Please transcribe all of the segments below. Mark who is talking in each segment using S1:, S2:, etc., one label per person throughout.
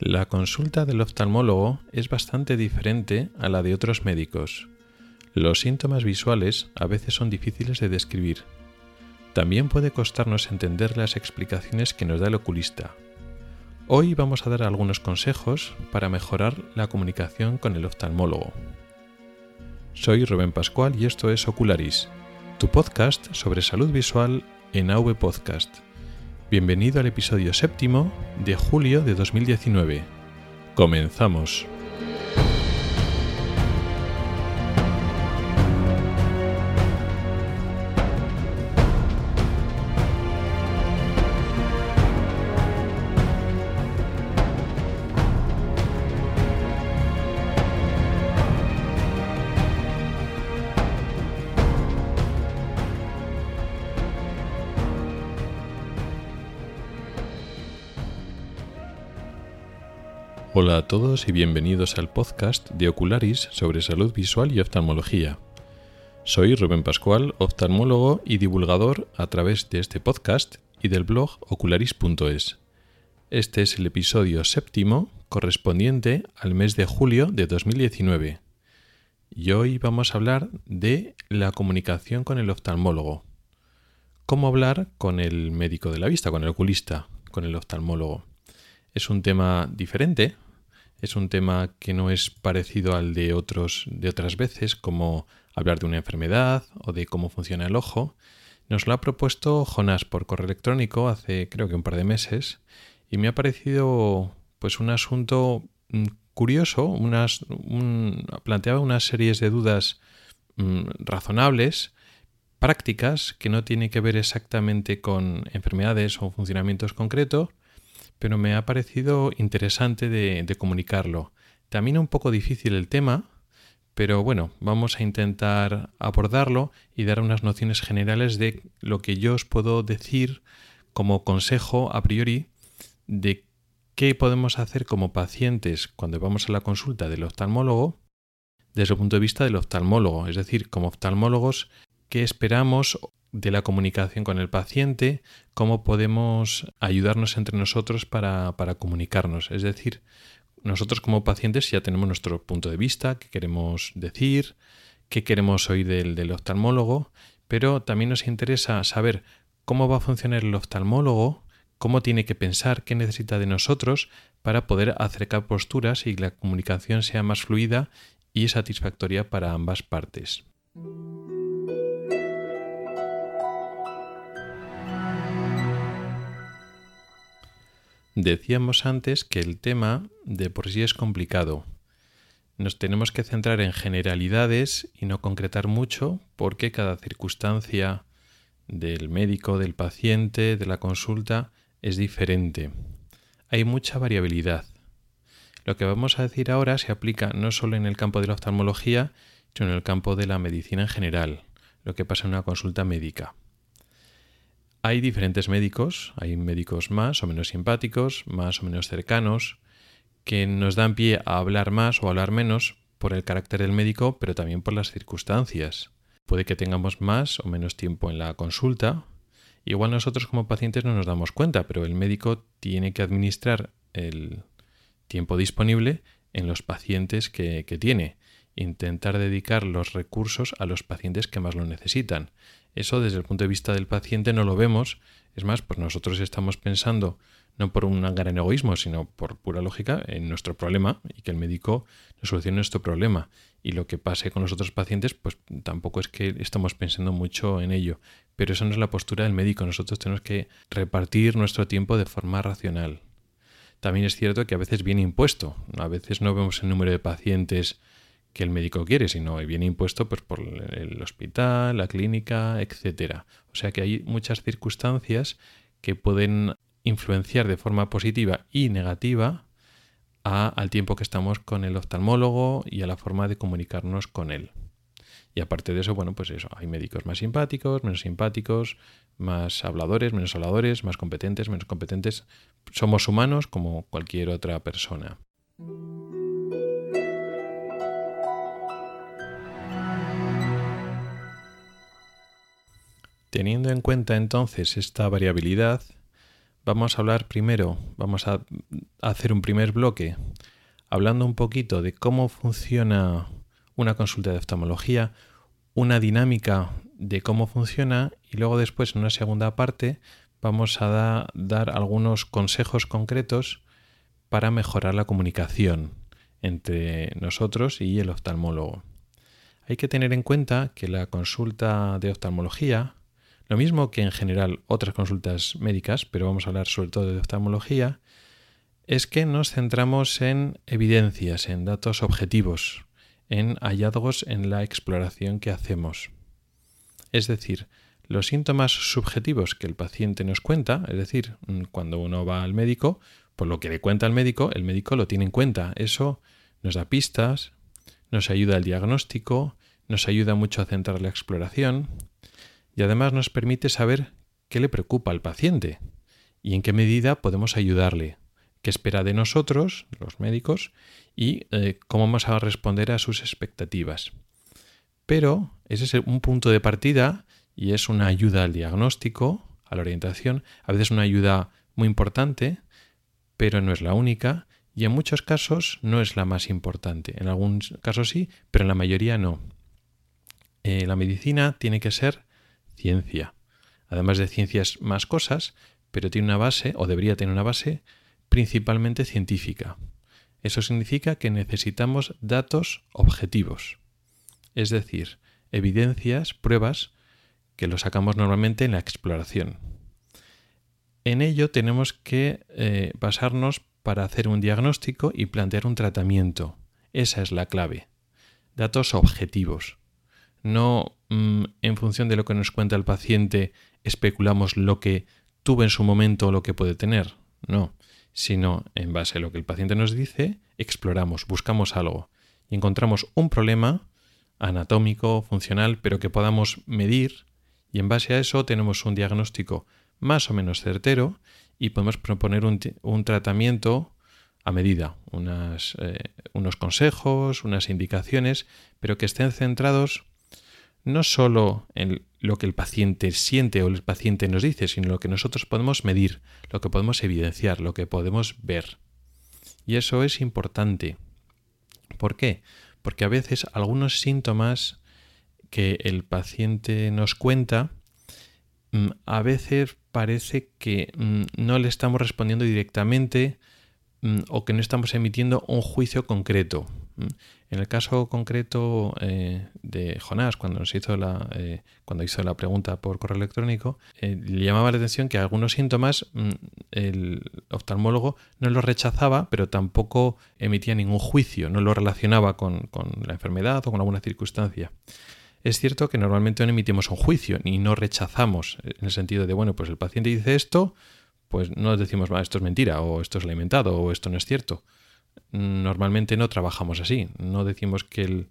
S1: La consulta del oftalmólogo es bastante diferente a la de otros médicos. Los síntomas visuales a veces son difíciles de describir. También puede costarnos entender las explicaciones que nos da el oculista. Hoy vamos a dar algunos consejos para mejorar la comunicación con el oftalmólogo. Soy Rubén Pascual y esto es Ocularis, tu podcast sobre salud visual en AV Podcast. Bienvenido al episodio séptimo de julio de 2019. Comenzamos. Hola a todos y bienvenidos al podcast de Ocularis sobre salud visual y oftalmología. Soy Rubén Pascual, oftalmólogo y divulgador a través de este podcast y del blog ocularis.es. Este es el episodio séptimo correspondiente al mes de julio de 2019. Y hoy vamos a hablar de la comunicación con el oftalmólogo. Cómo hablar con el médico de la vista, con el oculista, con el oftalmólogo. Es un tema diferente, es un tema que no es parecido al de otros de otras veces, como hablar de una enfermedad o de cómo funciona el ojo. Nos lo ha propuesto Jonás por correo electrónico hace creo que un par de meses y me ha parecido pues un asunto mm, curioso, unas, planteaba unas series de dudas mm, razonables, prácticas, que no tienen que ver exactamente con enfermedades o funcionamientos concretos, pero me ha parecido interesante de, comunicarlo. También un poco difícil el tema, pero bueno, vamos a intentar abordarlo y dar unas nociones generales de lo que yo os puedo decir como consejo a priori de qué podemos hacer como pacientes cuando vamos a la consulta del oftalmólogo desde el punto de vista del oftalmólogo, es decir, como oftalmólogos, qué esperamos de la comunicación con el paciente, cómo podemos ayudarnos entre nosotros para, comunicarnos. Es decir, nosotros como pacientes ya tenemos nuestro punto de vista, qué queremos decir, qué queremos oír del, del oftalmólogo, pero también nos interesa saber cómo va a funcionar el oftalmólogo, cómo tiene que pensar, qué necesita de nosotros para poder acercar posturas y la comunicación sea más fluida y satisfactoria para ambas partes. Decíamos antes que el tema de por sí es complicado. Nos tenemos que centrar en generalidades y no concretar mucho porque cada circunstancia del médico, del paciente, de la consulta es diferente. Hay mucha variabilidad. Lo que vamos a decir ahora se aplica no solo en el campo de la oftalmología, sino en el campo de la medicina en general, lo que pasa en una consulta médica. Hay diferentes médicos, hay médicos más o menos simpáticos, más o menos cercanos, que nos dan pie a hablar más o hablar menos por el carácter del médico, pero también por las circunstancias. Puede que tengamos más o menos tiempo en la consulta. Igual nosotros como pacientes no nos damos cuenta, pero el médico tiene que administrar el tiempo disponible en los pacientes que, que tiene intentar dedicar los recursos a los pacientes que más lo necesitan. Eso desde el punto de vista del paciente no lo vemos. Es más, pues nosotros estamos pensando, no por un gran egoísmo, sino por pura lógica, en nuestro problema y que el médico nos solucione nuestro problema. Y lo que pase con los otros pacientes, pues tampoco es que estamos pensando mucho en ello. Pero esa no es la postura del médico. Nosotros tenemos que repartir nuestro tiempo de forma racional. También es cierto que a veces viene impuesto. A veces no vemos el número de pacientes que el médico quiere, sino viene impuesto pues, por el hospital, la clínica, etcétera. O sea que hay muchas circunstancias que pueden influenciar de forma positiva y negativa al tiempo que estamos con el oftalmólogo y a la forma de comunicarnos con él. Y aparte de eso, bueno, pues eso, hay médicos más simpáticos, menos simpáticos, más habladores, menos habladores, más competentes, menos competentes. Somos humanos como cualquier otra persona. Teniendo en cuenta entonces esta variabilidad, vamos a hablar primero, vamos a hacer un primer bloque hablando un poquito de cómo funciona una consulta de oftalmología, una dinámica de cómo funciona y luego después en una segunda parte vamos a dar algunos consejos concretos para mejorar la comunicación entre nosotros y el oftalmólogo. Hay que tener en cuenta que la consulta de oftalmología, lo mismo que en general otras consultas médicas, pero vamos a hablar sobre todo de oftalmología, es que nos centramos en evidencias, en datos objetivos, en hallazgos en la exploración que hacemos. Es decir, los síntomas subjetivos que el paciente nos cuenta, es decir, mm, cuando uno va al médico, por lo que le cuenta al médico, el médico lo tiene en cuenta. Eso nos da pistas, nos ayuda al diagnóstico, nos ayuda mucho a centrar la exploración y además nos permite saber qué le preocupa al paciente y en qué medida podemos ayudarle, qué espera de nosotros, los médicos, y eh, cómo vamos a responder a sus expectativas. Pero ese es un punto de partida y es una ayuda al diagnóstico, a la orientación, a veces una ayuda muy importante, pero no es la única y en muchos casos no es la más importante. En algunos casos sí, pero en la mayoría no. Eh, la medicina tiene que ser ciencia. Además de ciencias más cosas, pero tiene una base, o debería tener una base, principalmente científica. Eso significa que necesitamos datos objetivos, es decir, evidencias, pruebas que lo sacamos normalmente en la exploración. En ello tenemos que eh, basarnos para hacer un diagnóstico y plantear un tratamiento. Esa es la clave. Datos objetivos. No mm, en función de lo que nos cuenta el paciente especulamos lo que tuvo en su momento o lo que puede tener. No, sino en base a lo que el paciente nos dice, exploramos, buscamos algo y encontramos un problema anatómico, funcional, pero que podamos medir y en base a eso tenemos un diagnóstico más o menos certero y podemos proponer un, tratamiento a medida, eh, unos consejos, unas indicaciones, pero que estén centrados no solo en lo que el paciente siente o el paciente nos dice, sino lo que nosotros podemos medir, lo que podemos evidenciar, lo que podemos ver. Y eso es importante. ¿Por qué? Porque a veces algunos síntomas que el paciente nos cuenta, mm, a veces parece que mm, no le estamos respondiendo directamente mm, o que no estamos emitiendo un juicio concreto. En el caso concreto eh, de Jonás, cuando nos hizo la, eh, cuando hizo la pregunta por correo electrónico, eh, le llamaba la atención que algunos síntomas el oftalmólogo no los rechazaba, pero tampoco emitía ningún juicio, no lo relacionaba con, la enfermedad o con alguna circunstancia. Es cierto que normalmente no emitimos un juicio ni no rechazamos en el sentido de, bueno, pues el paciente dice esto, pues no decimos, esto es mentira, o esto es alimentado, o esto no es cierto. Normalmente no trabajamos así, no decimos que el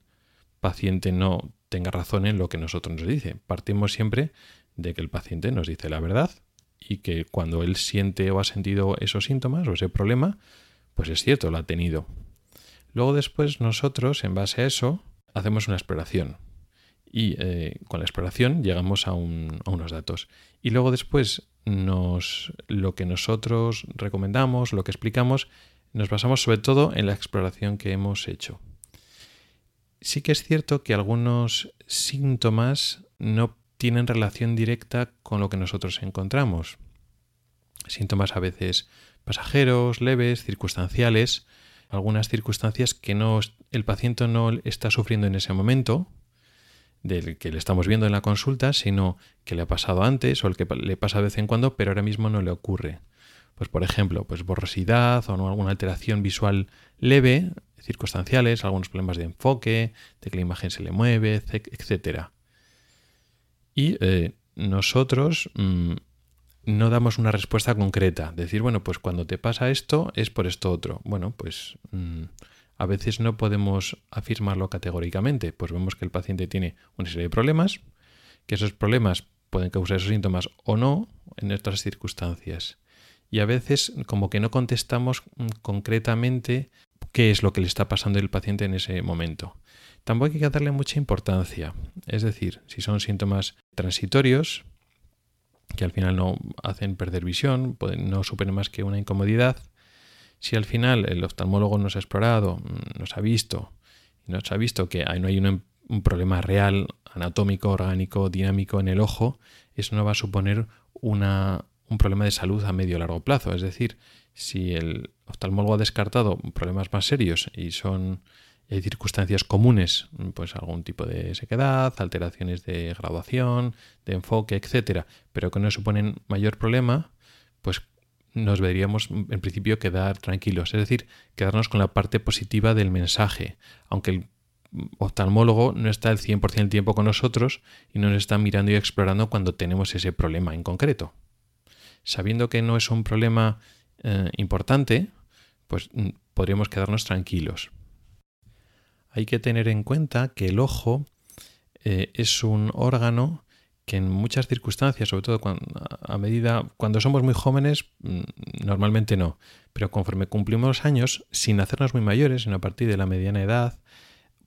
S1: paciente no tenga razón en lo que nosotros nos dice. Partimos siempre de que el paciente nos dice la verdad y que cuando él siente o ha sentido esos síntomas o ese problema, pues es cierto, lo ha tenido. Luego después nosotros, en base a eso, hacemos una exploración y eh, con la exploración llegamos a, unos datos. Y luego después nos, lo que nosotros recomendamos, lo que explicamos, nos basamos sobre todo en la exploración que hemos hecho. Sí que es cierto que algunos síntomas no tienen relación directa con lo que nosotros encontramos. Síntomas a veces pasajeros, leves, circunstanciales, algunas circunstancias que no, el paciente no está sufriendo en ese momento, del que le estamos viendo en la consulta, sino que le ha pasado antes o el que le pasa de vez en cuando, pero ahora mismo no le ocurre. Pues por ejemplo, pues borrosidad o alguna alteración visual leve, circunstanciales, algunos problemas de enfoque, de que la imagen se le mueve, etc. Y eh, nosotros mm, no damos una respuesta concreta. Decir, bueno, pues cuando te pasa esto es por esto otro. Bueno, pues mm, a veces no podemos afirmarlo categóricamente, pues vemos que el paciente tiene una serie de problemas, que esos problemas pueden causar esos síntomas o no en otras circunstancias. Y a veces como que no contestamos mm, concretamente qué es lo que le está pasando al paciente en ese momento. Tampoco hay que darle mucha importancia. Es decir, si son síntomas transitorios, que al final no hacen perder visión, no suponen más que una incomodidad. Si al final el oftalmólogo nos ha explorado, mm, nos ha visto, y nos ha visto que no hay un problema real, anatómico, orgánico, dinámico en el ojo, eso no va a suponer una, un problema de salud a medio o largo plazo. Es decir, si el oftalmólogo ha descartado problemas más serios y son hay circunstancias comunes, pues algún tipo de sequedad, alteraciones de graduación, de enfoque, etcétera, pero que no suponen mayor problema, pues nos deberíamos en principio quedar tranquilos, es decir, quedarnos con la parte positiva del mensaje, aunque el oftalmólogo no está el 100% del tiempo con nosotros y no nos está mirando y explorando cuando tenemos ese problema en concreto. Sabiendo que no es un problema eh, importante, pues mm, podríamos quedarnos tranquilos. Hay que tener en cuenta que el ojo eh, es un órgano que en muchas circunstancias, sobre todo cuando, a medida cuando somos muy jóvenes, mm, normalmente no, pero conforme cumplimos años, sin hacernos muy mayores, sino a partir de la mediana edad,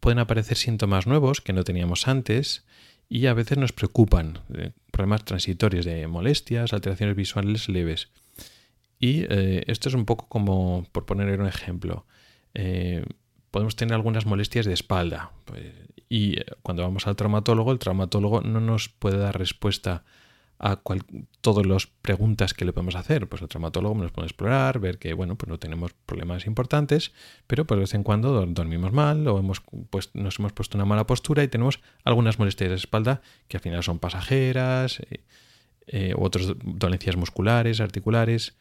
S1: pueden aparecer síntomas nuevos que no teníamos antes y a veces nos preocupan, eh, problemas transitorios de molestias, alteraciones visuales leves. Y eh, esto es un poco como, por poner un ejemplo, podemos tener algunas molestias de espalda. Pues, y eh, cuando vamos al traumatólogo, el traumatólogo no nos puede dar respuesta a todas las preguntas que le podemos hacer. Pues el traumatólogo nos puede explorar, ver que bueno, pues no tenemos problemas importantes, pero pues de vez en cuando dormimos mal o hemos, pues, nos hemos puesto una mala postura y tenemos algunas molestias de espalda que al final son pasajeras, eh, eh, otras dolencias musculares, articulares,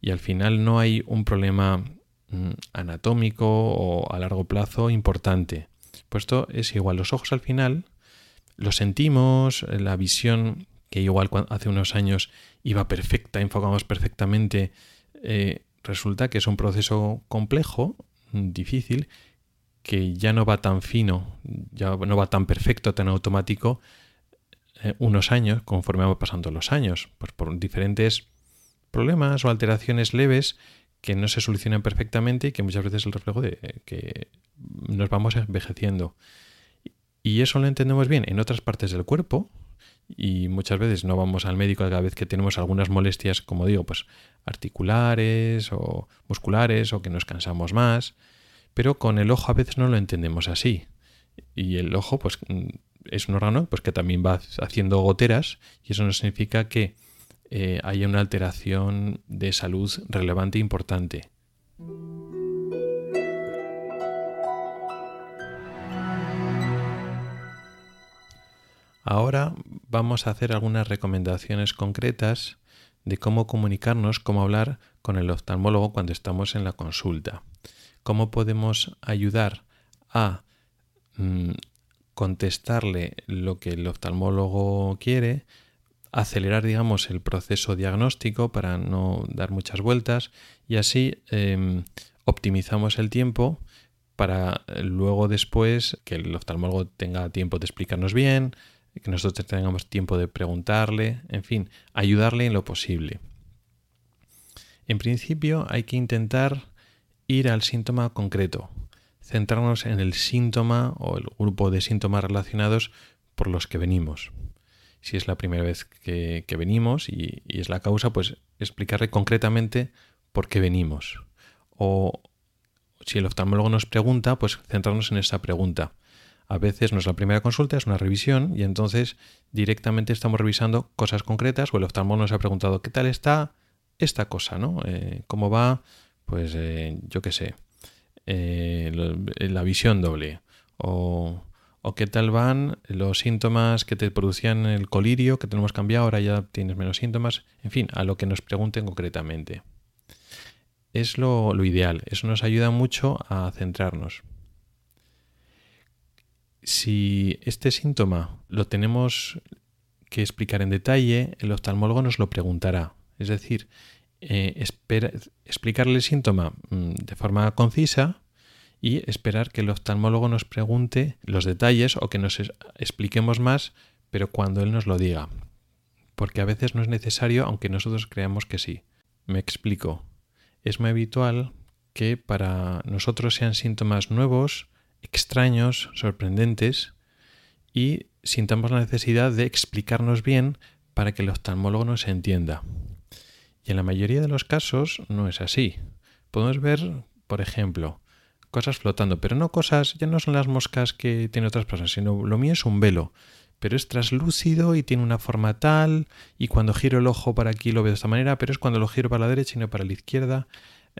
S1: y al final no hay un problema Mm, anatómico o a largo plazo importante. Puesto es igual, los ojos al final lo sentimos, la visión que igual hace unos años iba perfecta, enfocamos perfectamente, eh, resulta que es un proceso complejo, difícil, que ya no va tan fino, ya no va tan perfecto, tan automático eh, unos años conforme van pasando los años, pues por diferentes problemas o alteraciones leves que no se solucionan perfectamente y que muchas veces es el reflejo de que nos vamos envejeciendo. Y eso lo entendemos bien en otras partes del cuerpo y muchas veces no vamos al médico cada vez que tenemos algunas molestias, como digo, pues articulares o musculares o que nos cansamos más, pero con el ojo a veces no lo entendemos así. Y el ojo pues es un órgano pues que también va haciendo goteras y eso no significa que eh, haya una alteración de salud relevante e importante. Ahora vamos a hacer algunas recomendaciones concretas de cómo comunicarnos, cómo hablar con el oftalmólogo cuando estamos en la consulta. Cómo podemos ayudar a mm, contestarle lo que el oftalmólogo quiere, acelerar, digamos, el proceso diagnóstico para no dar muchas vueltas y así em, optimizamos el tiempo para eh, luego después que el oftalmólogo tenga tiempo de explicarnos bien, que nosotros tengamos tiempo de preguntarle, en fin, ayudarle en lo posible. En principio hay que intentar ir al síntoma concreto, centrarnos en el síntoma o el grupo de síntomas relacionados por los que venimos si es la primera vez que, venimos y, es la causa, pues explicarle concretamente por qué venimos. O si el oftalmólogo nos pregunta, pues centrarnos en esa pregunta. A veces no es la primera consulta, es una revisión y entonces directamente estamos revisando cosas concretas o el oftalmólogo nos ha preguntado qué tal está esta cosa, ¿no? Eh, ¿Cómo va? Pues eh, yo qué sé, eh, la visión doble o o qué tal van los síntomas que te producían el colirio, que tenemos cambiado, ahora ya tienes menos síntomas, en fin, a lo que nos pregunten concretamente. Es lo, ideal, eso nos ayuda mucho a centrarnos. Si este síntoma lo tenemos que explicar en detalle, el oftalmólogo nos lo preguntará. Es decir, eh, explicarle el síntoma mm, de forma concisa y esperar que el oftalmólogo nos pregunte los detalles o que nos expliquemos más, pero cuando él nos lo diga. Porque a veces no es necesario, aunque nosotros creamos que sí. Me explico. Es muy habitual que para nosotros sean síntomas nuevos, extraños, sorprendentes, y sintamos la necesidad de explicarnos bien para que el oftalmólogo nos entienda. Y en la mayoría de los casos no es así. Podemos ver, por ejemplo, cosas flotando, pero no cosas, ya no son las moscas que tienen otras personas, sino lo mío es un velo, pero es traslúcido y tiene una forma tal, y cuando giro el ojo para aquí lo veo de esta manera, pero es cuando lo giro para la derecha y no para la izquierda.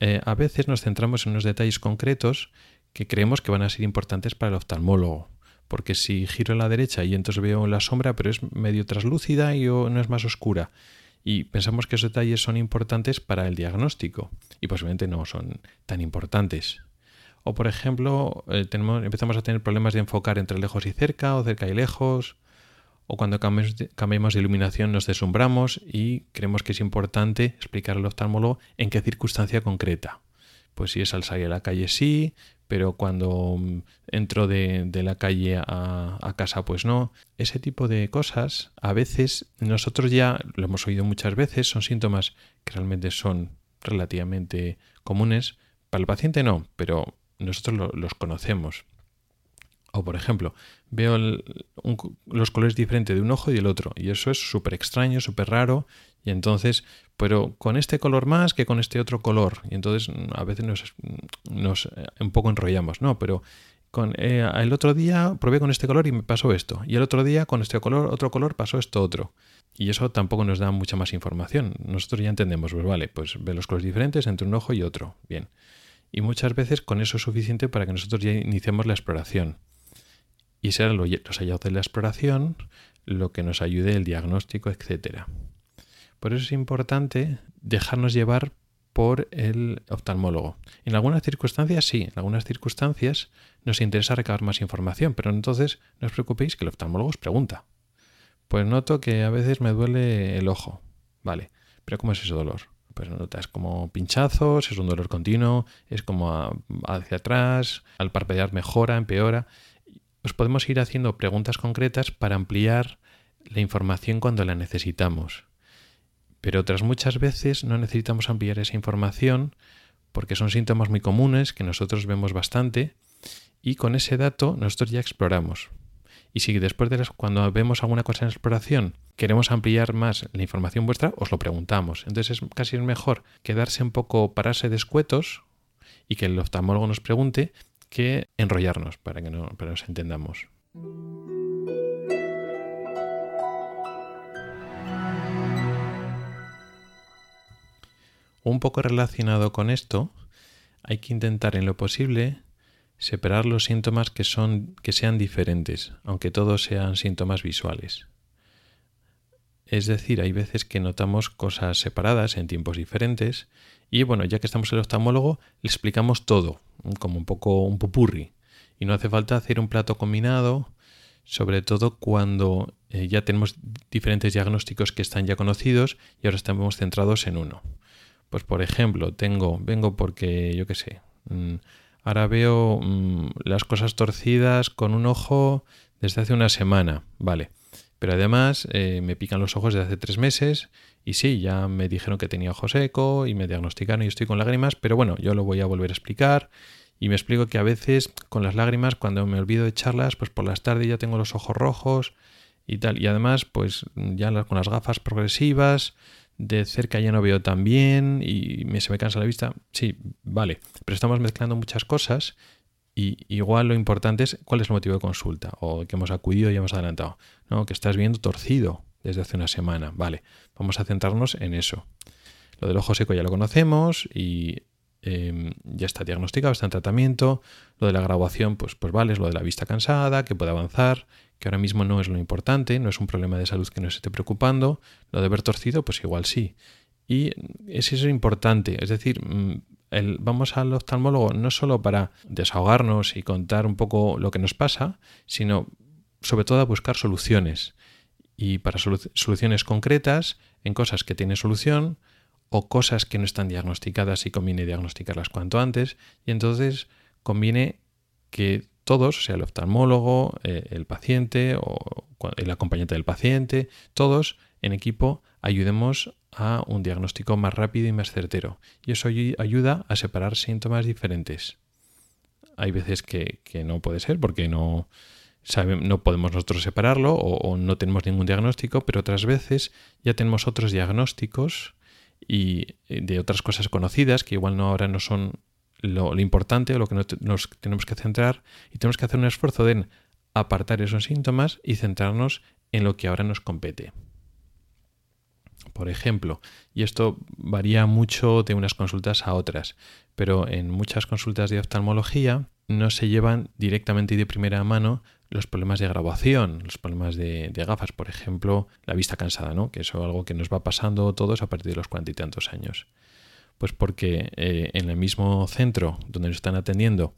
S1: Eh, a veces nos centramos en unos detalles concretos que creemos que van a ser importantes para el oftalmólogo. Porque si giro a la derecha y entonces veo la sombra, pero es medio traslúcida y no es más oscura. Y pensamos que esos detalles son importantes para el diagnóstico. Y posiblemente no son tan importantes. O por ejemplo, eh, empezamos a tener problemas de enfocar entre lejos y cerca, o cerca y lejos. O cuando cambiamos de iluminación nos deslumbramos y creemos que es importante explicar al oftalmólogo en qué circunstancia concreta. Pues si es al salir a la calle sí, pero cuando mm, entro de, la calle a, a, casa pues no. Ese tipo de cosas a veces nosotros ya lo hemos oído muchas veces, son síntomas que realmente son relativamente comunes. Para el paciente no, pero nosotros los conocemos. O por ejemplo, veo los colores diferentes de un ojo y del otro. Y eso es súper extraño, súper raro. Y entonces, pero con este color más que con este otro color. Y entonces mm, a veces nos, nos eh, un poco enrollamos, ¿no? Pero con, eh, el otro día probé con este color y me pasó esto. Y el otro día con este color, otro color pasó esto otro. Y eso tampoco nos da mucha más información. Nosotros ya entendemos, pues vale, pues ve los colores diferentes entre un ojo y otro. Bien. Y muchas veces con eso es suficiente para que nosotros ya iniciemos la exploración. Y serán los hallazgos de la exploración lo que nos ayude el diagnóstico, etc. Por eso es importante dejarnos llevar por el oftalmólogo. En algunas circunstancias sí, en algunas circunstancias nos interesa recabar más información, pero entonces no os preocupéis que el oftalmólogo os pregunta. Pues noto que a veces me duele el ojo. Vale, pero ¿cómo es ese dolor? pues notas como pinchazos, es un dolor continuo, es como hacia atrás, al parpadear mejora, empeora. Pues podemos ir haciendo preguntas concretas para ampliar la información cuando la necesitamos. Pero otras muchas veces no necesitamos ampliar esa información porque son síntomas muy comunes que nosotros vemos bastante y con ese dato nosotros ya exploramos. Y si después de las, cuando vemos alguna cosa en exploración queremos ampliar más la información vuestra, os lo preguntamos. Entonces es casi mejor quedarse un poco, pararse de escuetos y que el oftalmólogo nos pregunte que enrollarnos para que, no, para nos entendamos. Un poco relacionado con esto, hay que intentar en lo posible separar los síntomas que, son, que sean diferentes, aunque todos sean síntomas visuales. Es decir, hay veces que notamos cosas separadas en tiempos diferentes y bueno, ya que estamos en el oftalmólogo, le explicamos todo, como un poco un pupurri. Y no hace falta hacer un plato combinado, sobre todo cuando eh, ya tenemos diferentes diagnósticos que están ya conocidos y ahora estamos centrados en uno. Pues por ejemplo, tengo, vengo porque, yo qué sé, mm, Ahora veo mm, las cosas torcidas con un ojo desde hace una semana, vale. Pero además eh, me pican los ojos desde hace tres meses y sí, ya me dijeron que tenía ojo seco y me diagnosticaron y estoy con lágrimas, pero bueno, yo lo voy a volver a explicar y me explico que a veces con las lágrimas, cuando me olvido de echarlas, pues por las tardes ya tengo los ojos rojos y tal. Y además, pues ya con las gafas progresivas, de cerca ya no veo tan bien y me, se me cansa la vista. Sí, vale, pero estamos mezclando muchas cosas y igual lo importante es cuál es el motivo de consulta o que hemos acudido y hemos adelantado. No, que estás viendo torcido desde hace una semana. Vale, vamos a centrarnos en eso. Lo del ojo seco ya lo conocemos y em, ya está diagnosticado, está en tratamiento. Lo de la graduación, pues, pues vale, es lo de la vista cansada, que puede avanzar que ahora mismo no es lo importante, no es un problema de salud que nos esté preocupando, lo de ver torcido, pues igual sí. Y eso es importante, es decir, vamos al oftalmólogo no solo para desahogarnos y contar un poco lo que nos pasa, sino sobre todo a buscar soluciones. Y para soluciones concretas, en cosas que tienen solución, o cosas que no están diagnosticadas y conviene diagnosticarlas cuanto antes, y entonces conviene que todos, sea, el oftalmólogo, eh, el paciente o el acompañante del paciente, todos en equipo ayudemos a un diagnóstico más rápido y más certero. Y eso ayuda a separar síntomas diferentes. Hay veces que, no puede ser porque no, no podemos nosotros separarlo o, no tenemos ningún diagnóstico, pero otras veces ya tenemos otros diagnósticos y eh, de otras cosas conocidas que igual no ahora no son lo, importante o lo que nos tenemos que centrar y tenemos que hacer un esfuerzo de apartar esos síntomas y centrarnos en lo que ahora nos compete. Por ejemplo, y esto varía mucho de unas consultas a otras, pero en muchas consultas de oftalmología no se llevan directamente y de primera mano los problemas de graduación, los problemas de, gafas, por ejemplo, la vista cansada, ¿no? que es algo que nos va pasando todos a partir de los cuarenta y tantos años. Pues porque eh, en el mismo centro donde nos están atendiendo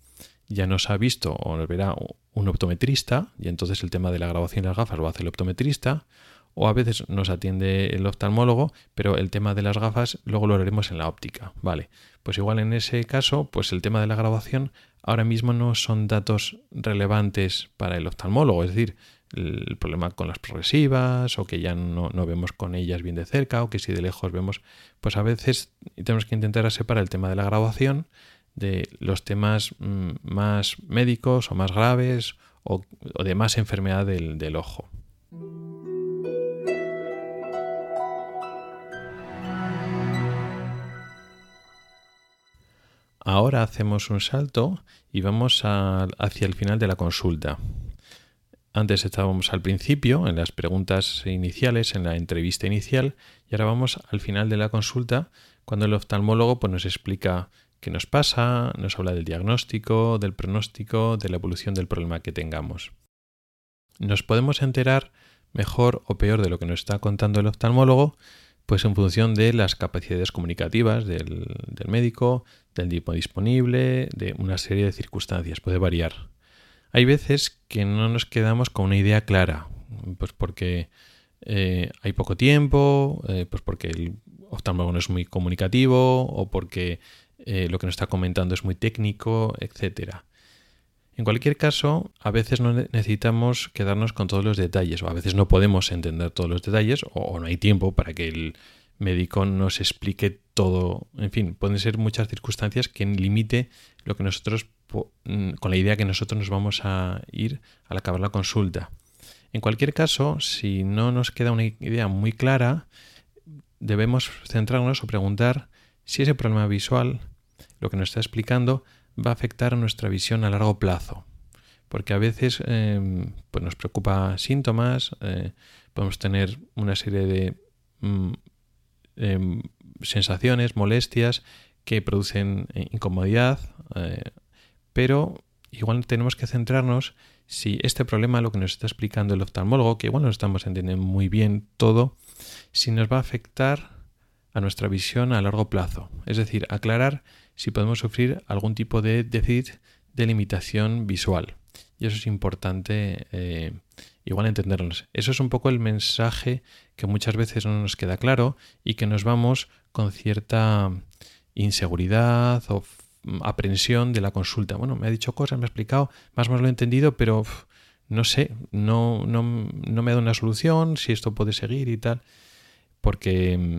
S1: ya nos ha visto o nos verá un optometrista y entonces el tema de la graduación de las gafas lo hace el optometrista o a veces nos atiende el oftalmólogo, pero el tema de las gafas luego lo haremos en la óptica, ¿vale? Pues igual en ese caso, pues el tema de la graduación ahora mismo no son datos relevantes para el oftalmólogo, es decir, el problema con las progresivas o que ya no, vemos con ellas bien de cerca o que si de lejos vemos, pues a veces tenemos que intentar separar el tema de la graduación de los temas mm, más médicos o más graves o, de más enfermedad del ojo. Ahora hacemos un salto y vamos hacia el final de la consulta. Antes estábamos al principio, en las preguntas iniciales, en la entrevista inicial, y ahora vamos al final de la consulta, cuando el oftalmólogo pues, nos explica qué nos pasa, nos habla del diagnóstico, del pronóstico, de la evolución del problema que tengamos. Nos podemos enterar mejor o peor de lo que nos está contando el oftalmólogo pues en función de las capacidades comunicativas del, médico, del tiempo disponible, de una serie de circunstancias, puede variar. Hay veces que no nos quedamos con una idea clara, pues porque eh, hay poco tiempo, eh, pues porque el oftalmólogo no es muy comunicativo o porque eh, lo que nos está comentando es muy técnico, etcétera. En cualquier caso, a veces no necesitamos quedarnos con todos los detalles, o a veces no podemos entender todos los detalles, o, no hay tiempo para que el médico nos explique todo. En fin, pueden ser muchas circunstancias que limite lo que nosotros, mm, con la idea que nosotros nos vamos a ir al acabar la consulta. En cualquier caso, si no nos queda una idea muy clara, debemos centrarnos o preguntar si ese problema visual, lo que nos está explicando, va a afectar nuestra visión a largo plazo. Porque a veces em, pues nos preocupa síntomas, eh, podemos tener una serie de mm, em, sensaciones, molestias que producen eh, incomodidad, eh, pero igual tenemos que centrarnos si este problema, lo que nos está explicando el oftalmólogo, que igual no estamos entendiendo muy bien todo, si nos va a afectar a nuestra visión a largo plazo. Es decir, aclarar si podemos sufrir algún tipo de déficit de limitación visual. Y eso es importante eh, igual entendernos. Eso es un poco el mensaje que muchas veces no nos queda claro y que nos vamos con cierta inseguridad o aprensión de la consulta. Bueno, me ha dicho cosas, me ha explicado, más o menos lo he entendido, pero no sé, no, no, no me ha dado una solución, si esto puede seguir y tal. Porque mm,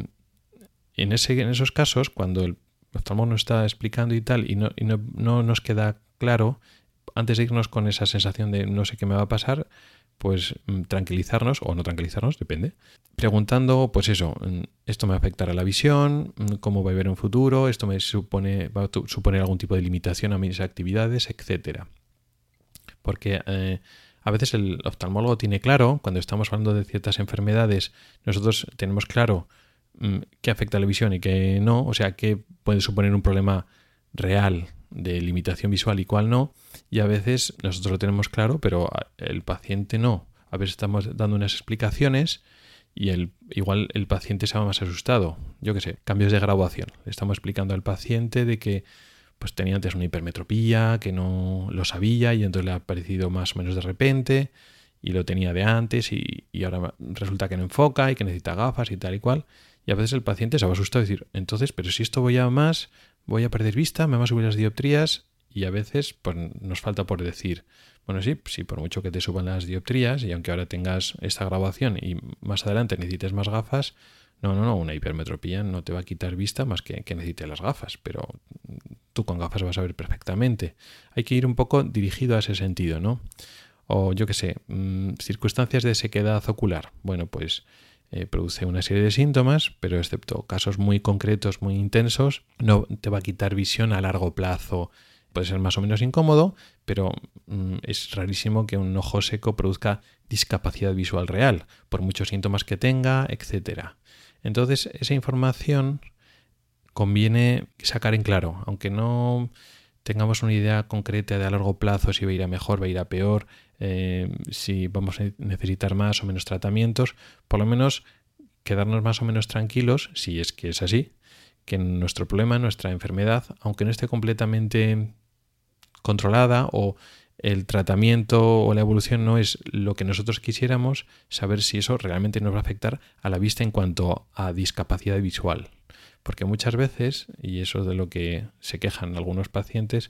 S1: en, ese, en esos casos, cuando el oftalmólogo nos está explicando y tal, y, no, no, nos queda claro, antes de irnos con esa sensación de no sé qué me va a pasar, pues mm, tranquilizarnos o no tranquilizarnos, depende. Preguntando, pues eso, mm, esto me afectará la visión, mm, cómo va a ver en futuro, esto me supone, va a suponer algún tipo de limitación a mis actividades, etcétera. Porque eh, a veces el oftalmólogo tiene claro, cuando estamos hablando de ciertas enfermedades, nosotros tenemos claro qué afecta a la visión y qué no, o sea, qué puede suponer un problema real de limitación visual y cuál no, y a veces nosotros lo tenemos claro, pero el paciente no. A veces estamos dando unas explicaciones y el, igual el paciente se va más asustado. Yo qué sé, cambios de graduación. Le estamos explicando al paciente de que pues tenía antes una hipermetropía, que no lo sabía y entonces le ha aparecido más o menos de repente y lo tenía de antes y, y ahora resulta que no enfoca y que necesita gafas y tal y cual. Y a veces el paciente se va a asustar y decir, entonces, pero si esto voy a más, voy a perder vista, me van a subir las dioptrías. Y a veces pues, nos falta por decir, bueno, sí, sí, por mucho que te suban las dioptrías y aunque ahora tengas esta grabación y más adelante necesites más gafas, no, no, no, una hipermetropía no te va a quitar vista más que que necesite las gafas, pero tú con gafas vas a ver perfectamente. Hay que ir un poco dirigido a ese sentido, ¿no? O yo qué sé, mm, circunstancias de sequedad ocular. Bueno, pues eh, produce una serie de síntomas, pero excepto casos muy concretos, muy intensos, no te va a quitar visión a largo plazo. Puede ser más o menos incómodo, pero mm, es rarísimo que un ojo seco produzca discapacidad visual real, por muchos síntomas que tenga, etc. Entonces, esa información conviene sacar en claro, aunque no tengamos una idea concreta de a largo plazo si va a ir a mejor, va a ir a peor, eh, si vamos a necesitar más o menos tratamientos, por lo menos quedarnos más o menos tranquilos, si es que es así, que nuestro problema, nuestra enfermedad, aunque no esté completamente controlada o el tratamiento o la evolución no es lo que nosotros quisiéramos, saber si eso realmente nos va a afectar a la vista en cuanto a discapacidad visual. Porque muchas veces, y eso es de lo que se quejan algunos pacientes,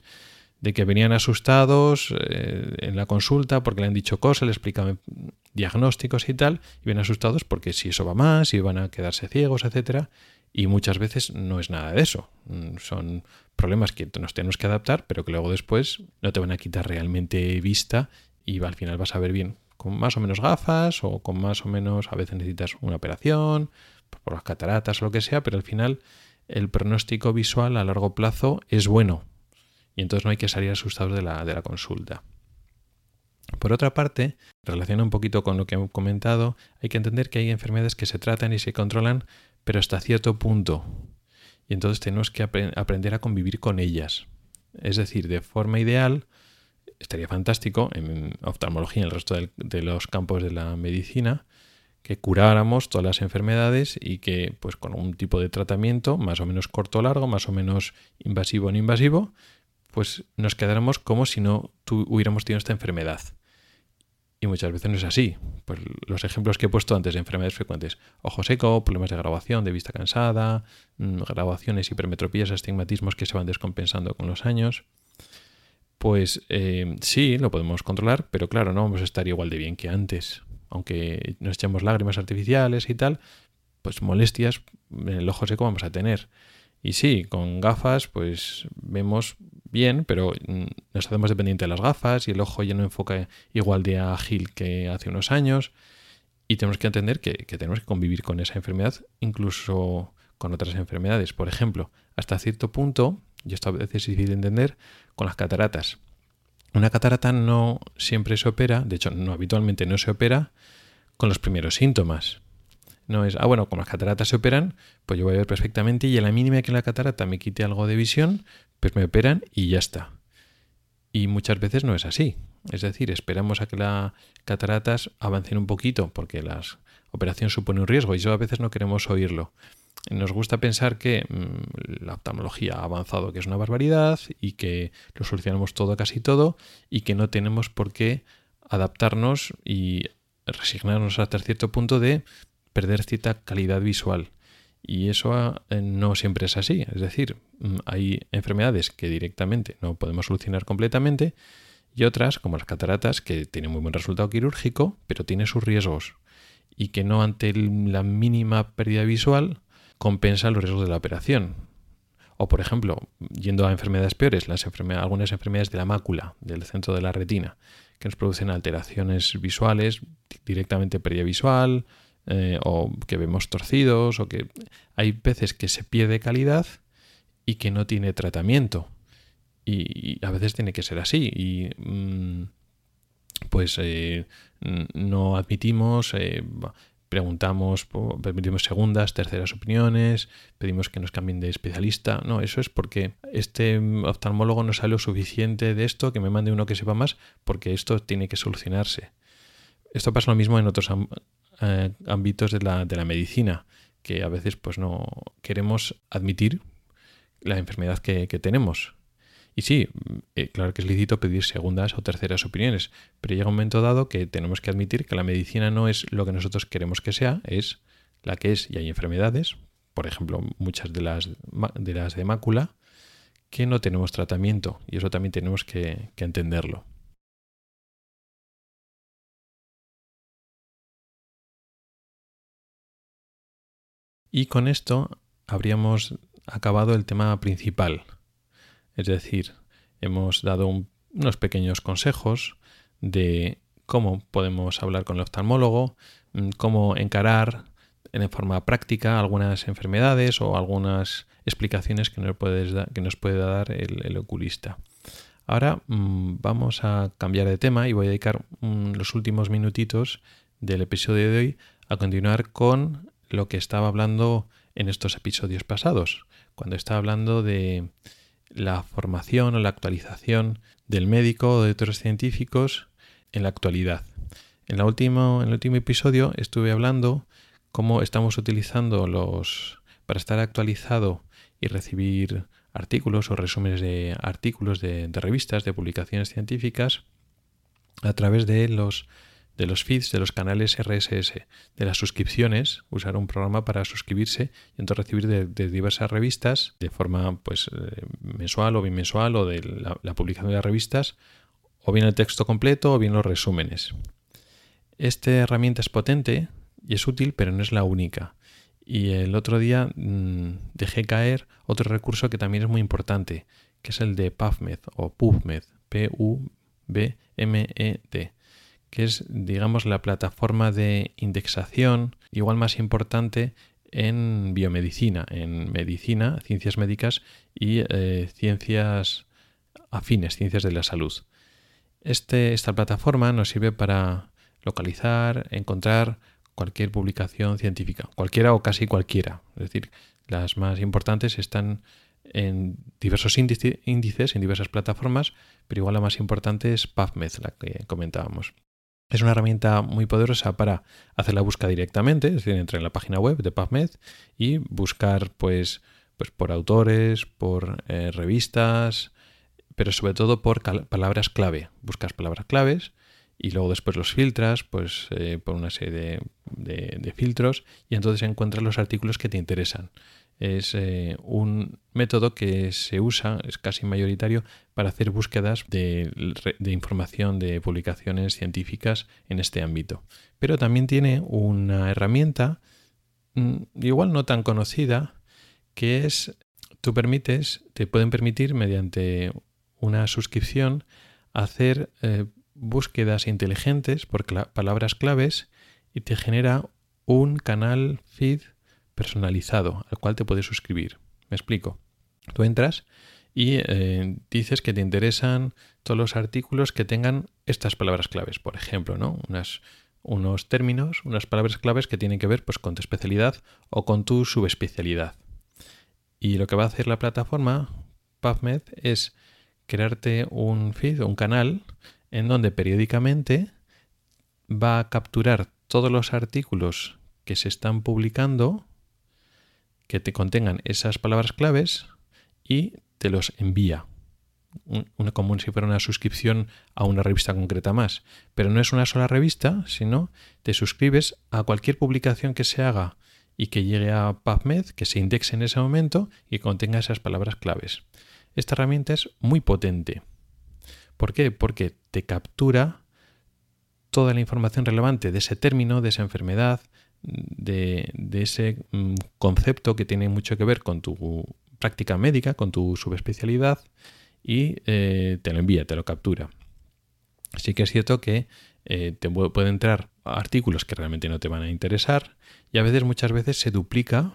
S1: de que venían asustados eh, en la consulta porque le han dicho cosas, le explican diagnósticos y tal, y vienen asustados porque si eso va más, si van a quedarse ciegos, etcétera, y muchas veces no es nada de eso. Mm, son problemas que nos tenemos que adaptar, pero que luego después no te van a quitar realmente vista y al final vas a ver bien con más o menos gafas o con más o menos, a veces necesitas una operación, por las cataratas o lo que sea, pero al final el pronóstico visual a largo plazo es bueno y entonces no hay que salir asustados de la, de la consulta. Por otra parte, relaciona un poquito con lo que he comentado, hay que entender que hay enfermedades que se tratan y se controlan, pero hasta cierto punto. Y entonces tenemos que aprender a convivir con ellas. Es decir, de forma ideal, estaría fantástico en oftalmología y en el resto de los campos de la medicina, que curáramos todas las enfermedades y que pues con un tipo de tratamiento más o menos corto o largo, más o menos invasivo o no invasivo, pues nos quedáramos como si no hubiéramos tenido esta enfermedad. Y muchas veces no es así. Pues los ejemplos que he puesto antes de enfermedades frecuentes, ojo seco, problemas de grabación, de vista cansada, mm, grabaciones, hipermetropías, astigmatismos que se van descompensando con los años. Pues eh, sí, lo podemos controlar, pero claro, no vamos a estar igual de bien que antes aunque nos echemos lágrimas artificiales y tal, pues molestias en el ojo seco vamos a tener. Y sí, con gafas pues vemos bien, pero nos hacemos dependiente de las gafas y el ojo ya no enfoca igual de ágil que hace unos años. Y tenemos que entender que, que tenemos que convivir con esa enfermedad, incluso con otras enfermedades. Por ejemplo, hasta cierto punto, y esto a veces es difícil de entender, con las cataratas. Una catarata no siempre se opera, de hecho, no habitualmente no se opera con los primeros síntomas. No es, ah, bueno, como las cataratas se operan, pues yo voy a ver perfectamente y a la mínima que la catarata me quite algo de visión, pues me operan y ya está. Y muchas veces no es así. Es decir, esperamos a que las cataratas avancen un poquito porque la operación supone un riesgo y eso a veces no queremos oírlo. Nos gusta pensar que mm, la oftalmología ha avanzado, que es una barbaridad y que lo solucionamos todo, casi todo, y que no tenemos por qué adaptarnos y resignarnos hasta cierto punto de perder cierta calidad visual. Y eso eh, no siempre es así. Es decir, mm, hay enfermedades que directamente no podemos solucionar completamente y otras, como las cataratas, que tienen muy buen resultado quirúrgico, pero tiene sus riesgos y que no ante la mínima pérdida visual compensa los riesgos de la operación. O, por ejemplo, yendo a enfermedades peores, las algunas enfermedades de la mácula, del centro de la retina, que nos producen alteraciones visuales, directamente pérdida visual, eh, o que vemos torcidos, o que hay veces que se pierde calidad y que no tiene tratamiento. Y, a veces tiene que ser así. Y mm, pues eh, no admitimos eh, preguntamos, permitimos segundas, terceras opiniones, pedimos que nos cambien de especialista. No, eso es porque este oftalmólogo no sabe lo suficiente de esto, que me mande uno que sepa más, porque esto tiene que solucionarse. Esto pasa lo mismo en otros eh, ámbitos de la, de la medicina, que a veces pues no queremos admitir la enfermedad que, que tenemos. Y sí, eh, claro que es lícito pedir segundas o terceras opiniones, pero llega un momento dado que tenemos que admitir que la medicina no es lo que nosotros queremos que sea, es la que es y hay enfermedades, por ejemplo, muchas de las de, las mácula, que no tenemos tratamiento y eso también tenemos que entenderlo. Y con esto habríamos acabado el tema principal, es decir, hemos dado unos pequeños consejos de cómo podemos hablar con el oftalmólogo, mm, cómo encarar en forma práctica algunas enfermedades o algunas explicaciones que nos, puede dar el, oculista. Ahora mm, vamos a cambiar de tema y voy a dedicar mm, los últimos minutitos del episodio de hoy a continuar con lo que estaba hablando en estos episodios pasados, cuando estaba hablando de la formación o la actualización del médico o de otros científicos en la actualidad. En, el último episodio estuve hablando cómo estamos utilizando los para estar actualizado y recibir artículos o resúmenes de artículos de revistas, de publicaciones científicas a través de los de los feeds, de los canales RSS, de las suscripciones, usar un programa para suscribirse y entonces recibir de, diversas revistas de forma pues eh, mensual o bimensual o de la, publicación de las revistas o bien el texto completo o bien los resúmenes. Esta herramienta es potente y es útil, pero no es la única. Y el otro día mm, dejé caer otro recurso que también es muy importante, que es el de PubMed o PubMed, P-U-B-M-E-D que es, digamos, la plataforma de indexación igual más importante en biomedicina, en medicina, ciencias médicas y eh, ciencias afines, ciencias de la salud. Este, esta plataforma nos sirve para localizar, encontrar cualquier publicación científica, cualquiera o casi cualquiera. Es decir, las más importantes están en diversos índices, en diversas plataformas, pero igual la más importante es PubMed, la que comentábamos. Es una herramienta muy poderosa para hacer la búsqueda directamente, es decir, entrar en la página web de PubMed y buscar pues, pues por autores, por eh, revistas, pero sobre todo por palabras clave. Buscas palabras claves y luego después los filtras pues, eh, por una serie de, de, filtros y entonces encuentras los artículos que te interesan es eh, un método que se usa, es casi mayoritario, para hacer búsquedas de, información de publicaciones científicas en este ámbito. Pero también tiene una herramienta, mm, igual no tan conocida, que es, tú permites, te pueden permitir mediante una suscripción hacer eh, búsquedas inteligentes por palabras claves y te genera un canal feed personalizado al cual te puedes suscribir. Me explico. Tú entras y eh, dices que te interesan todos los artículos que tengan estas palabras claves, por ejemplo, ¿no? Unos términos, unas palabras claves que tienen que ver pues, con tu especialidad o con tu subespecialidad. Y lo que va a hacer la plataforma PubMed es crearte un feed, un canal, en donde periódicamente va a capturar todos los artículos que se están publicando que te contengan esas palabras claves y te los envía. Una, como si fuera una suscripción a una revista concreta más. Pero no es una sola revista, sino te suscribes a cualquier publicación que se haga y que llegue a PubMed, que se indexe en ese momento y contenga esas palabras claves. Esta herramienta es muy potente. ¿Por qué? Porque te captura toda la información relevante de ese término, de esa enfermedad, de, ese mm, concepto que tiene mucho que ver con tu práctica médica, con tu subespecialidad y eh, te lo envía, te lo captura. Sí que es cierto que eh, te puede entrar artículos que realmente no te van a interesar y a veces, muchas veces, se duplica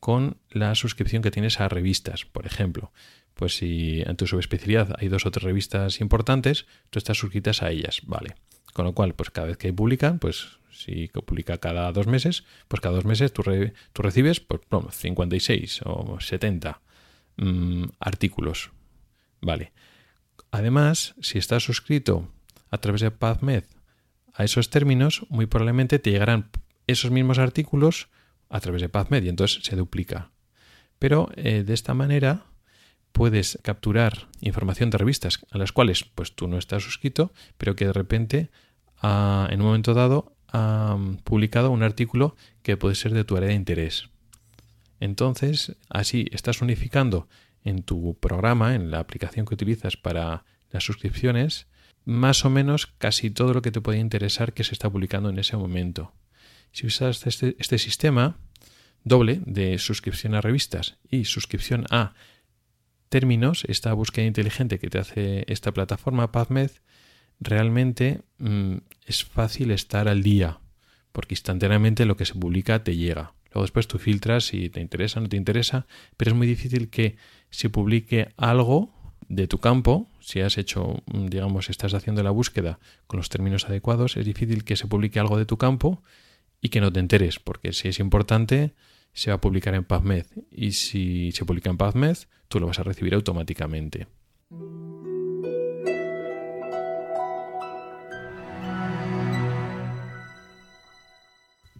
S1: con la suscripción que tienes a revistas, por ejemplo. Pues si en tu subespecialidad hay dos o tres revistas importantes, tú estás suscritas a ellas, ¿vale? Con lo cual, pues cada vez que publican, pues si publica cada dos meses, pues cada dos meses tú, recibes pues, 56 o 70 mm, artículos. Vale. Además, si estás suscrito a través de PubMed a esos términos, muy probablemente te llegarán esos mismos artículos a través de PubMed y entonces se duplica. Pero eh, de esta manera puedes capturar información de revistas a las cuales pues tú no estás suscrito, pero que de repente ah, en un momento dado ha publicado un artículo que puede ser de tu área de interés. Entonces, así estás unificando en tu programa, en la aplicación que utilizas para las suscripciones, más o menos casi todo lo que te puede interesar que se está publicando en ese momento. Si usas este, este sistema doble de suscripción a revistas y suscripción a términos, esta búsqueda inteligente que te hace esta plataforma PubMed, realmente mm, es fácil estar al día, porque instantáneamente lo que se publica te llega. Luego después tú filtras si te interesa o no te interesa, pero es muy difícil que se publique algo de tu campo, si has hecho, mm, digamos, estás haciendo la búsqueda con los términos adecuados, es difícil que se publique algo de tu campo y que no te enteres, porque si es importante, se va a publicar en PubMed y si se publica en PubMed, tú lo vas a recibir automáticamente.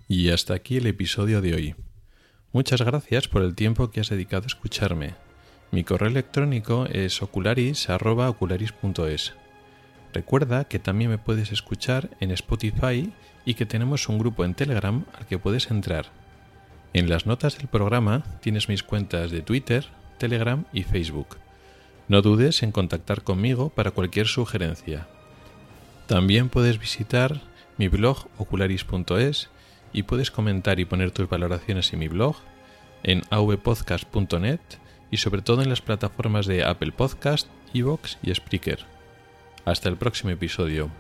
S1: Y hasta aquí el episodio de hoy. Muchas gracias por el tiempo que has dedicado a escucharme. Mi correo electrónico es ocularis.ocularis.es. Recuerda que también me puedes escuchar en Spotify y que tenemos un grupo en Telegram al que puedes entrar. En las notas del programa tienes mis cuentas de Twitter, Telegram y Facebook. No dudes en contactar conmigo para cualquier sugerencia. También puedes visitar mi blog ocularis.es y puedes comentar y poner tus valoraciones en mi blog, en avpodcast.net y sobre todo en las plataformas de Apple Podcast, Evox y Spreaker. Hasta el próximo episodio.